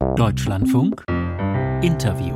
Deutschlandfunk Interview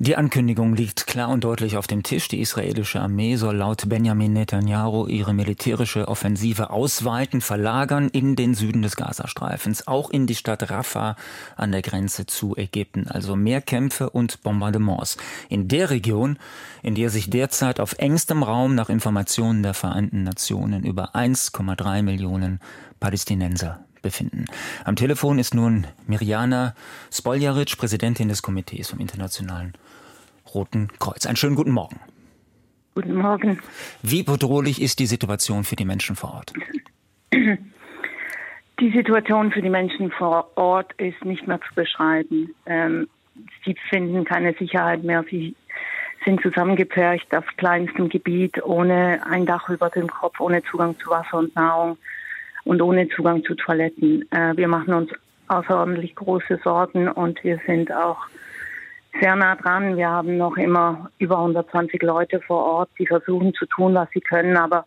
die Ankündigung liegt klar und deutlich auf dem Tisch. Die israelische Armee soll laut Benjamin Netanyahu ihre militärische Offensive ausweiten, verlagern in den Süden des Gazastreifens, auch in die Stadt Rafah an der Grenze zu Ägypten. Also mehr Kämpfe und Bombardements. In der Region, in der sich derzeit auf engstem Raum nach Informationen der Vereinten Nationen über 1,3 Millionen Palästinenser befinden. Am Telefon ist nun Mirjana Spoljaric, Präsidentin des Komitees vom Internationalen Roten Kreuz. Einen schönen guten Morgen. Guten Morgen. Wie bedrohlich ist die Situation für die Menschen vor Ort? Die Situation für die Menschen vor Ort ist nicht mehr zu beschreiben. Ähm, sie finden keine Sicherheit mehr. Sie sind zusammengepfercht auf kleinstem Gebiet, ohne ein Dach über dem Kopf, ohne Zugang zu Wasser und Nahrung und ohne Zugang zu Toiletten. Äh, wir machen uns außerordentlich große Sorgen und wir sind auch sehr nah dran. Wir haben noch immer über 120 Leute vor Ort, die versuchen zu tun, was sie können, aber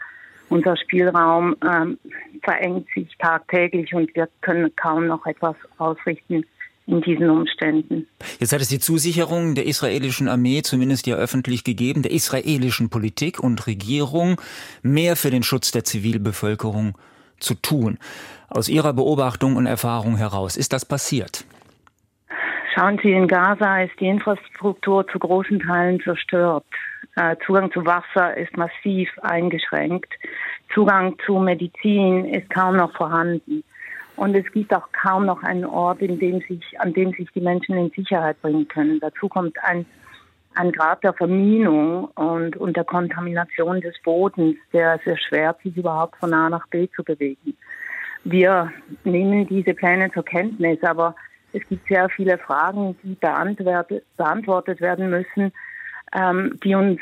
unser Spielraum ähm, verengt sich tagtäglich und wir können kaum noch etwas ausrichten in diesen Umständen. Jetzt hat es die Zusicherung der israelischen Armee, zumindest ja öffentlich gegeben, der israelischen Politik und Regierung, mehr für den Schutz der Zivilbevölkerung zu tun. Aus Ihrer Beobachtung und Erfahrung heraus, ist das passiert? Schauen Sie, in Gaza ist die Infrastruktur zu großen Teilen zerstört. Äh, Zugang zu Wasser ist massiv eingeschränkt. Zugang zu Medizin ist kaum noch vorhanden. Und es gibt auch kaum noch einen Ort, in dem sich, an dem sich die Menschen in Sicherheit bringen können. Dazu kommt ein, ein Grad der Verminung und, und der Kontamination des Bodens, der sehr schwer sich überhaupt von A nach B zu bewegen. Wir nehmen diese Pläne zur Kenntnis, aber es gibt sehr viele Fragen, die beantwortet werden müssen, ähm, die uns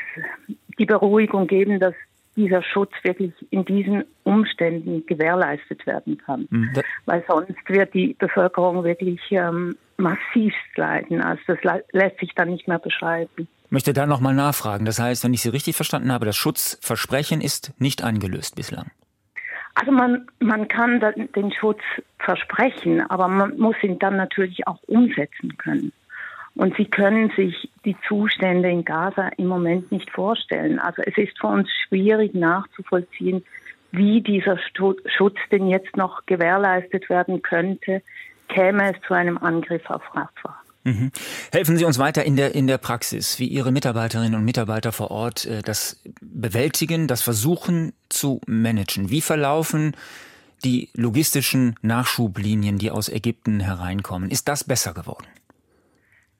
die Beruhigung geben, dass dieser Schutz wirklich in diesen Umständen gewährleistet werden kann. Mhm. Weil sonst wird die Bevölkerung wirklich ähm, massivst leiden. Also das lässt sich dann nicht mehr beschreiben. Ich möchte da nochmal nachfragen. Das heißt, wenn ich Sie richtig verstanden habe, das Schutzversprechen ist nicht eingelöst bislang. Also man, man kann den Schutz versprechen, aber man muss ihn dann natürlich auch umsetzen können. Und Sie können sich die Zustände in Gaza im Moment nicht vorstellen. Also es ist für uns schwierig nachzuvollziehen, wie dieser Schutz denn jetzt noch gewährleistet werden könnte, käme es zu einem Angriff auf Rafah. Mhm. Helfen Sie uns weiter in der, in der Praxis, wie Ihre Mitarbeiterinnen und Mitarbeiter vor Ort äh, das bewältigen, das versuchen zu managen. Wie verlaufen die logistischen Nachschublinien, die aus Ägypten hereinkommen? Ist das besser geworden?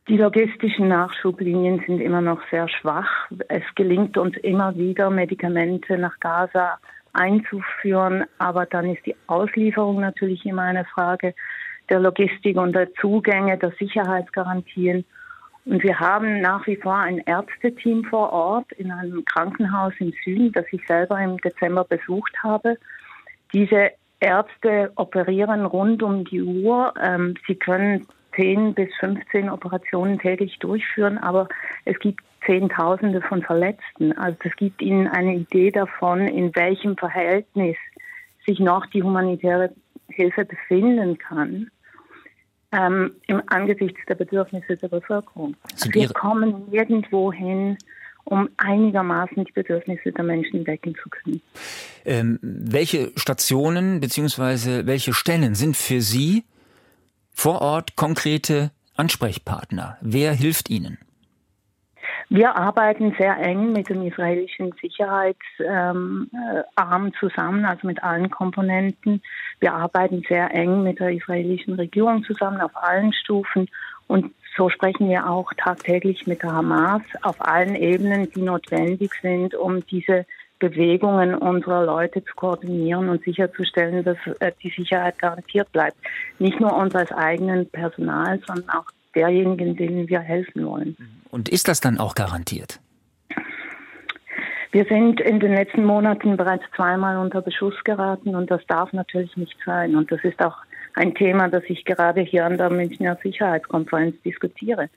Die logistischen Nachschublinien sind immer noch sehr schwach. Es gelingt uns immer wieder, Medikamente nach Gaza einzuführen, aber dann ist die Auslieferung natürlich immer eine Frage der Logistik und der Zugänge, der Sicherheitsgarantien. Und wir haben nach wie vor ein Ärzteteam vor Ort in einem Krankenhaus im Süden, das ich selber im Dezember besucht habe. Diese Ärzte operieren rund um die Uhr. Ähm, sie können 10 bis 15 Operationen täglich durchführen, aber es gibt Zehntausende von Verletzten. Also das gibt ihnen eine Idee davon, in welchem Verhältnis sich noch die humanitäre Hilfe befinden kann ähm, im angesichts der Bedürfnisse der Bevölkerung. Sind Wir kommen nirgendwo hin, um einigermaßen die Bedürfnisse der Menschen decken zu können. Ähm, welche Stationen bzw. welche Stellen sind für Sie vor Ort konkrete Ansprechpartner? Wer hilft Ihnen? Wir arbeiten sehr eng mit dem israelischen Sicherheitsarm zusammen, also mit allen Komponenten. Wir arbeiten sehr eng mit der israelischen Regierung zusammen auf allen Stufen und so sprechen wir auch tagtäglich mit der Hamas auf allen Ebenen, die notwendig sind, um diese Bewegungen unserer Leute zu koordinieren und sicherzustellen, dass äh, die Sicherheit garantiert bleibt. Nicht nur unseres eigenen Personals, sondern auch derjenigen, denen wir helfen wollen. Und ist das dann auch garantiert? Wir sind in den letzten Monaten bereits zweimal unter Beschuss geraten und das darf natürlich nicht sein. Und das ist auch ein Thema, das ich gerade hier an der Münchner Sicherheitskonferenz diskutiere.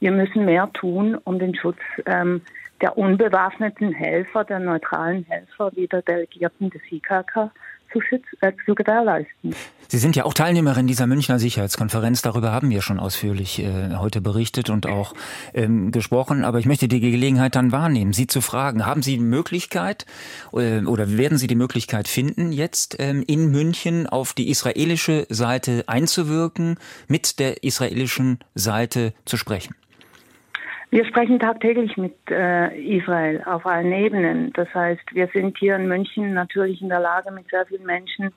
Wir müssen mehr tun, um den Schutz ähm, der unbewaffneten Helfer, der neutralen Helfer, wie der Delegierten des IKK zu, äh, zu gewährleisten. Sie sind ja auch Teilnehmerin dieser Münchner Sicherheitskonferenz. Darüber haben wir schon ausführlich äh, heute berichtet und auch ähm, gesprochen. Aber ich möchte die Gelegenheit dann wahrnehmen, Sie zu fragen, haben Sie die Möglichkeit äh, oder werden Sie die Möglichkeit finden, jetzt ähm, in München auf die israelische Seite einzuwirken, mit der israelischen Seite zu sprechen? Wir sprechen tagtäglich mit äh, Israel auf allen Ebenen. Das heißt, wir sind hier in München natürlich in der Lage, mit sehr vielen Menschen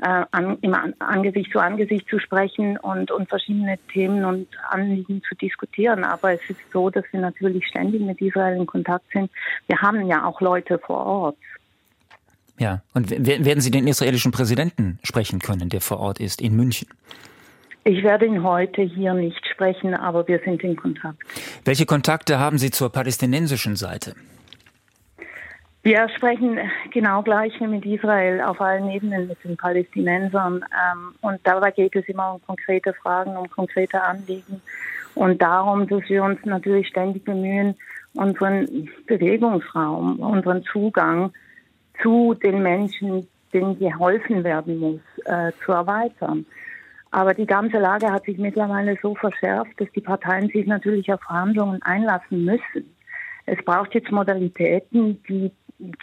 äh, an, im an, Angesicht zu Angesicht zu sprechen und, und verschiedene Themen und Anliegen zu diskutieren. Aber es ist so, dass wir natürlich ständig mit Israel in Kontakt sind. Wir haben ja auch Leute vor Ort. Ja, und werden Sie den israelischen Präsidenten sprechen können, der vor Ort ist, in München? Ich werde ihn heute hier nicht sprechen, aber wir sind in Kontakt. Welche Kontakte haben Sie zur palästinensischen Seite? Wir sprechen genau gleich wie mit Israel auf allen Ebenen mit den Palästinensern. Ähm, und dabei geht es immer um konkrete Fragen, um konkrete Anliegen und darum, dass wir uns natürlich ständig bemühen, unseren Bewegungsraum, unseren Zugang zu den Menschen, denen geholfen werden muss, äh, zu erweitern. Aber die ganze Lage hat sich mittlerweile so verschärft, dass die Parteien sich natürlich auf Verhandlungen einlassen müssen. Es braucht jetzt Modalitäten, die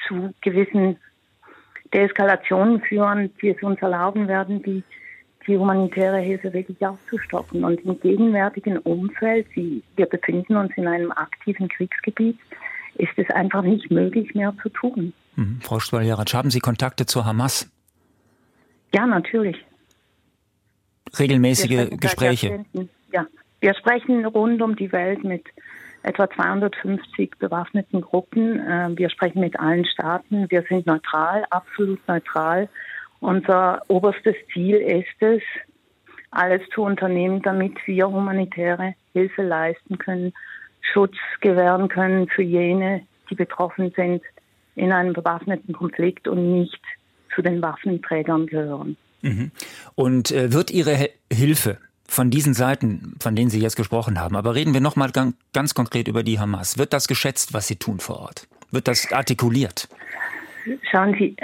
zu gewissen Deeskalationen führen, die es uns erlauben werden, die, die humanitäre Hilfe wirklich aufzustocken. Und im gegenwärtigen Umfeld, wie wir befinden uns in einem aktiven Kriegsgebiet, ist es einfach nicht möglich mehr zu tun. Mhm. Frau Stoljaratsch, haben Sie Kontakte zur Hamas? Ja, natürlich regelmäßige Gespräche. Ja, wir sprechen rund um die Welt mit etwa 250 bewaffneten Gruppen. Äh, wir sprechen mit allen Staaten. Wir sind neutral, absolut neutral. Unser oberstes Ziel ist es, alles zu unternehmen, damit wir humanitäre Hilfe leisten können, Schutz gewähren können für jene, die betroffen sind in einem bewaffneten Konflikt und nicht zu den Waffenträgern gehören. Mhm. Und äh, wird Ihre Hilfe von diesen Seiten, von denen Sie jetzt gesprochen haben, aber reden wir nochmal ganz, konkret über die Hamas. Wird das geschätzt, was Sie tun vor Ort? Wird das artikuliert? Schauen Sie,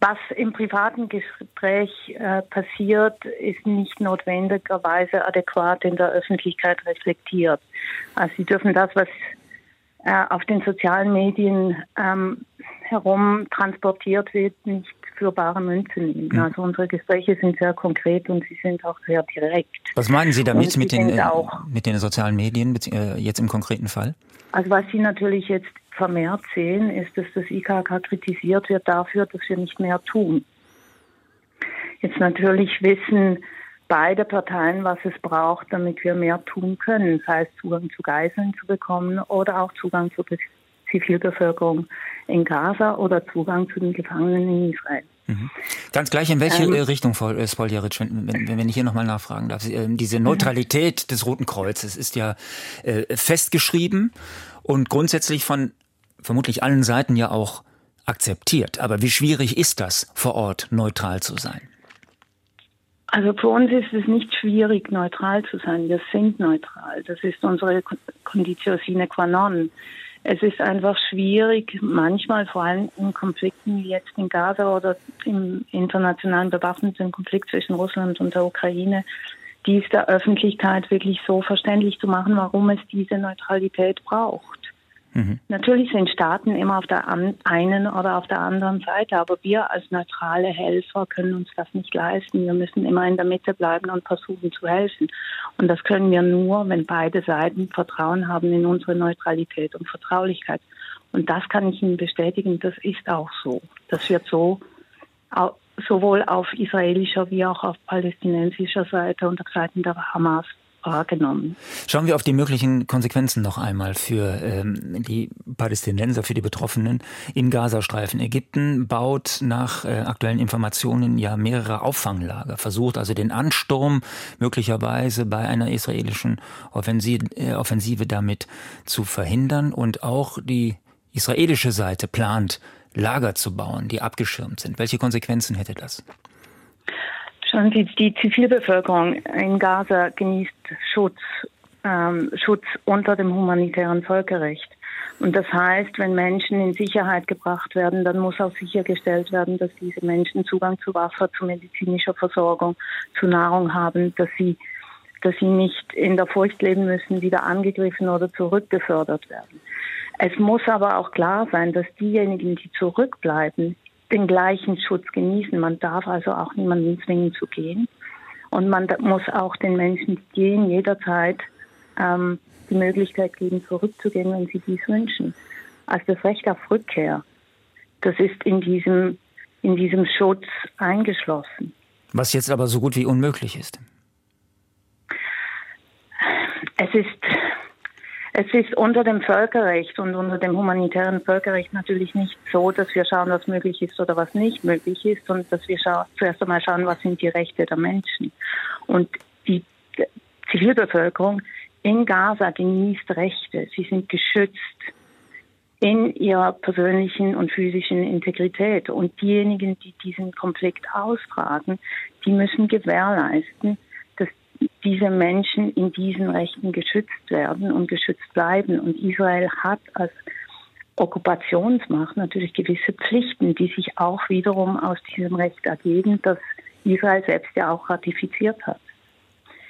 was im privaten Gespräch äh, passiert, ist nicht notwendigerweise adäquat in der Öffentlichkeit reflektiert. Also Sie dürfen das, was äh, auf den sozialen Medien ähm, herum transportiert wird, nicht für bare Münze nehmen. Mhm. Also unsere Gespräche sind sehr konkret und sie sind auch sehr direkt. Was meinen Sie damit mit den, äh, mit den sozialen Medien, äh, jetzt im konkreten Fall? Also was Sie natürlich jetzt vermehrt sehen, ist, dass das IKK kritisiert wird dafür, dass wir nicht mehr tun. Jetzt natürlich wissen beide Parteien, was es braucht, damit wir mehr tun können, sei es Zugang zu Geiseln zu bekommen oder auch Zugang zur Zivilbevölkerung in Gaza oder Zugang zu den Gefangenen in Israel. Mhm. Ganz gleich in welche ähm, Richtung, Frau äh, Spoljaric, wenn, wenn, wenn ich hier nochmal nachfragen darf. Ähm, diese. Neutralität des Roten Kreuzes ist ja äh, festgeschrieben und grundsätzlich von vermutlich allen Seiten ja auch akzeptiert. Aber wie schwierig ist das, vor Ort neutral zu sein? Also für uns ist es nicht schwierig, neutral zu sein. Wir sind neutral. Das ist unsere Conditio sine qua non. Es ist einfach schwierig, manchmal vor allem in Konflikten wie jetzt in Gaza oder im internationalen bewaffneten Konflikt zwischen Russland und der Ukraine, dies der Öffentlichkeit wirklich so verständlich zu machen, warum es diese Neutralität braucht. Mhm. Natürlich sind Staaten immer auf der einen oder auf der anderen Seite, aber wir als neutrale Helfer können uns das nicht leisten. Wir müssen immer in der Mitte bleiben und versuchen zu helfen. Und das können wir nur, wenn beide Seiten Vertrauen haben in unsere Neutralität und Vertraulichkeit. Und das kann ich Ihnen bestätigen, das ist auch so. Das wird so sowohl auf israelischer wie auch auf palästinensischer Seite unter Seiten der Hamas wahrgenommen. Schauen wir auf die möglichen Konsequenzen noch einmal für ähm, die Palästinenser, für die Betroffenen im Gazastreifen. Ägypten baut nach äh, aktuellen Informationen ja mehrere Auffanglager, versucht also den Ansturm möglicherweise bei einer israelischen Offensive, äh, Offensive damit zu verhindern und auch die israelische Seite plant, Lager zu bauen, die abgeschirmt sind. Welche Konsequenzen hätte das? Schauen Sie, die Zivilbevölkerung in Gaza genießt Schutz, ähm, Schutz unter dem humanitären Völkerrecht. Und das heißt, wenn Menschen in Sicherheit gebracht werden, dann muss auch sichergestellt werden, dass diese Menschen Zugang zu Wasser, zu medizinischer Versorgung, zu Nahrung haben, dass sie, dass sie nicht in der Furcht leben müssen, wieder angegriffen oder zurückgefördert werden. Es muss aber auch klar sein, dass diejenigen, die zurückbleiben, den gleichen Schutz genießen. Man darf also auch niemanden zwingen zu gehen. Und man muss auch den Menschen, die gehen, jederzeit ähm, die Möglichkeit geben, zurückzugehen, wenn sie dies wünschen. Also das Recht auf Rückkehr, das ist in diesem, in diesem Schutz eingeschlossen. Was jetzt aber so gut wie unmöglich ist. Es ist, es ist unter dem Völkerrecht und unter dem humanitären Völkerrecht natürlich nicht so, dass wir schauen, was möglich ist oder was nicht möglich ist, sondern dass wir zuerst einmal schauen, was sind die Rechte der Menschen. Und die Zivilbevölkerung in Gaza genießt Rechte. Sie sind geschützt in ihrer persönlichen und physischen Integrität. Und diejenigen, die diesen Konflikt austragen, die müssen gewährleisten, diese Menschen in diesen Rechten geschützt werden und geschützt bleiben. Und Israel hat als Okkupationsmacht natürlich gewisse Pflichten, die sich auch wiederum aus diesem Recht ergeben, das Israel selbst ja auch ratifiziert hat.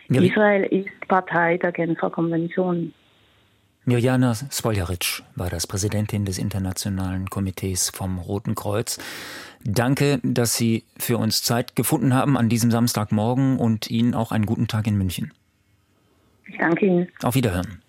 Mir Israel ist Partei der Genfer Konvention. Mirjana Svoljaric war das Präsidentin des Internationalen Komitees vom Roten Kreuz. Danke, dass Sie für uns Zeit gefunden haben an diesem Samstagmorgen und Ihnen auch einen guten Tag in München. Ich danke Ihnen. Auf Wiederhören.